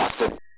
Austin.